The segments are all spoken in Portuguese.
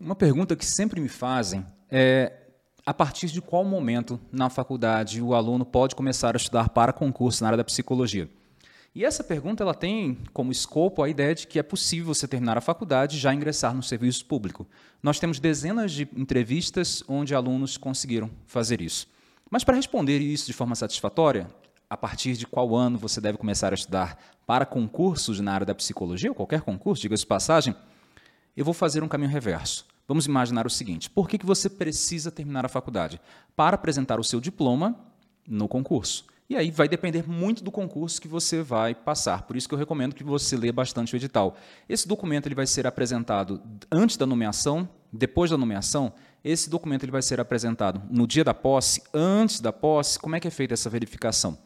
Uma pergunta que sempre me fazem é a partir de qual momento na faculdade o aluno pode começar a estudar para concurso na área da psicologia? E essa pergunta ela tem como escopo a ideia de que é possível você terminar a faculdade e já ingressar no serviço público. Nós temos dezenas de entrevistas onde alunos conseguiram fazer isso. Mas para responder isso de forma satisfatória, a partir de qual ano você deve começar a estudar para concursos na área da psicologia, ou qualquer concurso, diga-se passagem, eu vou fazer um caminho reverso. Vamos imaginar o seguinte: por que, que você precisa terminar a faculdade? Para apresentar o seu diploma no concurso. E aí vai depender muito do concurso que você vai passar. Por isso que eu recomendo que você lê bastante o edital. Esse documento ele vai ser apresentado antes da nomeação, depois da nomeação. Esse documento ele vai ser apresentado no dia da posse, antes da posse. Como é que é feita essa verificação?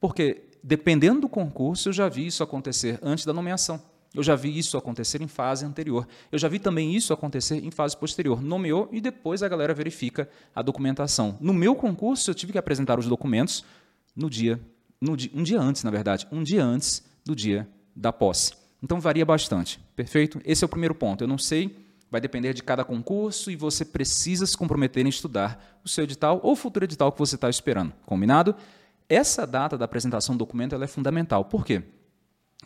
Porque dependendo do concurso, eu já vi isso acontecer antes da nomeação. Eu já vi isso acontecer em fase anterior. Eu já vi também isso acontecer em fase posterior. Nomeou e depois a galera verifica a documentação. No meu concurso, eu tive que apresentar os documentos no dia, no um dia antes, na verdade, um dia antes do dia da posse. Então varia bastante, perfeito? Esse é o primeiro ponto. Eu não sei, vai depender de cada concurso e você precisa se comprometer em estudar o seu edital ou o futuro edital que você está esperando. Combinado? Essa data da apresentação do documento é fundamental. Por quê?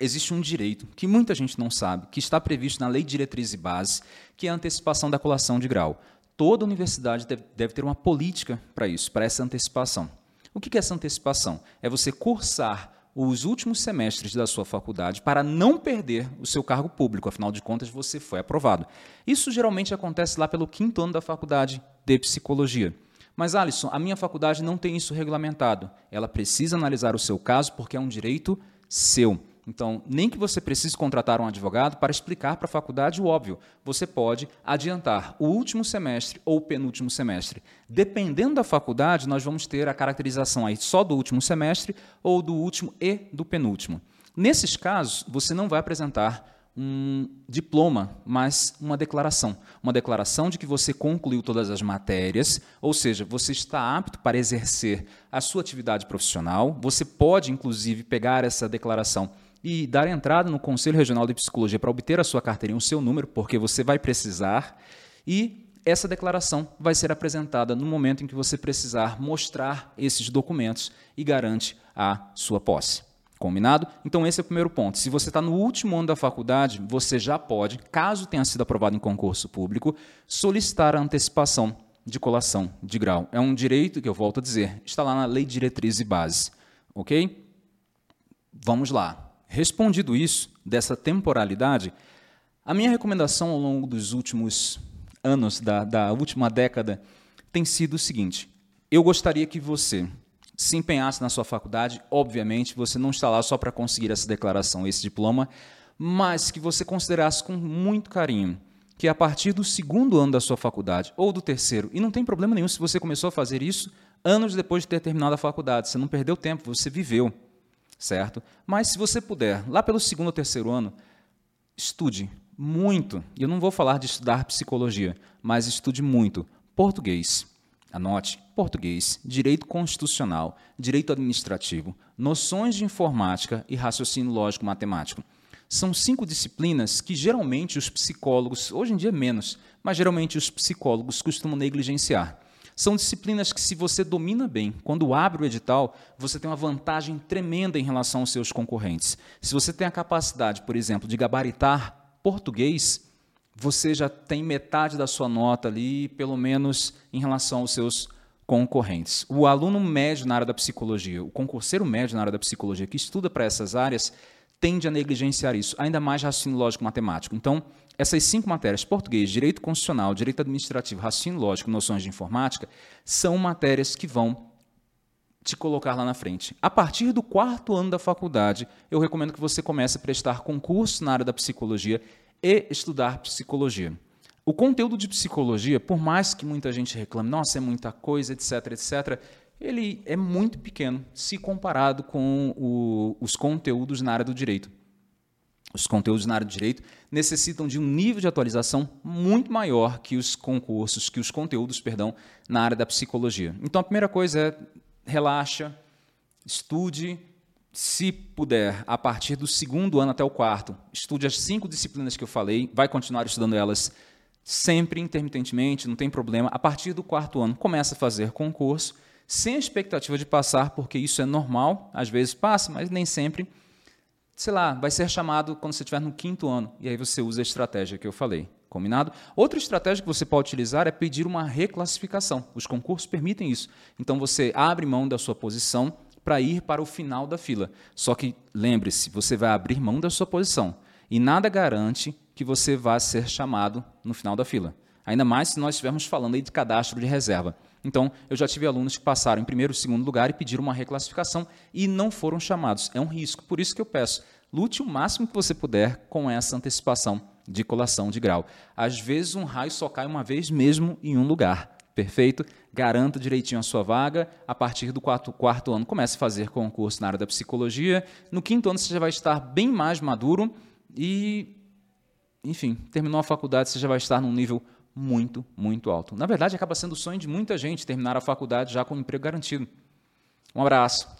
Existe um direito que muita gente não sabe, que está previsto na Lei de Diretriz e Base, que é a antecipação da colação de grau. Toda universidade deve, deve ter uma política para isso, para essa antecipação. O que é essa antecipação? É você cursar os últimos semestres da sua faculdade para não perder o seu cargo público, afinal de contas você foi aprovado. Isso geralmente acontece lá pelo quinto ano da faculdade de psicologia. Mas, Alisson, a minha faculdade não tem isso regulamentado. Ela precisa analisar o seu caso porque é um direito seu. Então, nem que você precise contratar um advogado para explicar para a faculdade o óbvio. Você pode adiantar o último semestre ou o penúltimo semestre. Dependendo da faculdade, nós vamos ter a caracterização aí só do último semestre ou do último e do penúltimo. Nesses casos, você não vai apresentar um diploma, mas uma declaração. Uma declaração de que você concluiu todas as matérias, ou seja, você está apto para exercer a sua atividade profissional. Você pode, inclusive, pegar essa declaração e dar entrada no Conselho Regional de Psicologia para obter a sua carteirinha, o seu número, porque você vai precisar. E essa declaração vai ser apresentada no momento em que você precisar mostrar esses documentos e garante a sua posse. Combinado? Então, esse é o primeiro ponto. Se você está no último ano da faculdade, você já pode, caso tenha sido aprovado em concurso público, solicitar a antecipação de colação de grau. É um direito que eu volto a dizer, está lá na Lei Diretriz e Base. Ok? Vamos lá. Respondido isso, dessa temporalidade, a minha recomendação ao longo dos últimos anos, da, da última década, tem sido o seguinte: eu gostaria que você se empenhasse na sua faculdade, obviamente, você não está lá só para conseguir essa declaração, esse diploma, mas que você considerasse com muito carinho que a partir do segundo ano da sua faculdade ou do terceiro, e não tem problema nenhum se você começou a fazer isso anos depois de ter terminado a faculdade, você não perdeu tempo, você viveu certo? Mas se você puder, lá pelo segundo ou terceiro ano, estude muito. Eu não vou falar de estudar psicologia, mas estude muito português. Anote: português, direito constitucional, direito administrativo, noções de informática e raciocínio lógico matemático. São cinco disciplinas que geralmente os psicólogos, hoje em dia menos, mas geralmente os psicólogos costumam negligenciar. São disciplinas que, se você domina bem, quando abre o edital, você tem uma vantagem tremenda em relação aos seus concorrentes. Se você tem a capacidade, por exemplo, de gabaritar português, você já tem metade da sua nota ali, pelo menos em relação aos seus concorrentes. O aluno médio na área da psicologia, o concurseiro médio na área da psicologia que estuda para essas áreas, tende a negligenciar isso, ainda mais raciocínio lógico matemático. Então, essas cinco matérias, português, direito constitucional, direito administrativo, raciocínio lógico, noções de informática, são matérias que vão te colocar lá na frente. A partir do quarto ano da faculdade, eu recomendo que você comece a prestar concurso na área da psicologia e estudar psicologia. O conteúdo de psicologia, por mais que muita gente reclame, nossa, é muita coisa, etc, etc, ele é muito pequeno se comparado com o, os conteúdos na área do direito os conteúdos na área de direito necessitam de um nível de atualização muito maior que os concursos, que os conteúdos, perdão, na área da psicologia. Então a primeira coisa é relaxa, estude, se puder, a partir do segundo ano até o quarto, estude as cinco disciplinas que eu falei, vai continuar estudando elas sempre intermitentemente, não tem problema. A partir do quarto ano, começa a fazer concurso, sem a expectativa de passar, porque isso é normal, às vezes passa, mas nem sempre. Sei lá, vai ser chamado quando você estiver no quinto ano, e aí você usa a estratégia que eu falei. Combinado? Outra estratégia que você pode utilizar é pedir uma reclassificação. Os concursos permitem isso. Então você abre mão da sua posição para ir para o final da fila. Só que lembre-se, você vai abrir mão da sua posição e nada garante que você vá ser chamado no final da fila. Ainda mais se nós estivermos falando aí de cadastro de reserva. Então, eu já tive alunos que passaram em primeiro e segundo lugar e pediram uma reclassificação e não foram chamados. É um risco. Por isso que eu peço, lute o máximo que você puder com essa antecipação de colação de grau. Às vezes um raio só cai uma vez mesmo em um lugar. Perfeito? Garanta direitinho a sua vaga. A partir do quarto, quarto ano, comece a fazer concurso na área da psicologia. No quinto ano, você já vai estar bem mais maduro e, enfim, terminou a faculdade, você já vai estar num nível muito, muito alto. Na verdade, acaba sendo o sonho de muita gente terminar a faculdade já com um emprego garantido. Um abraço. Tchau.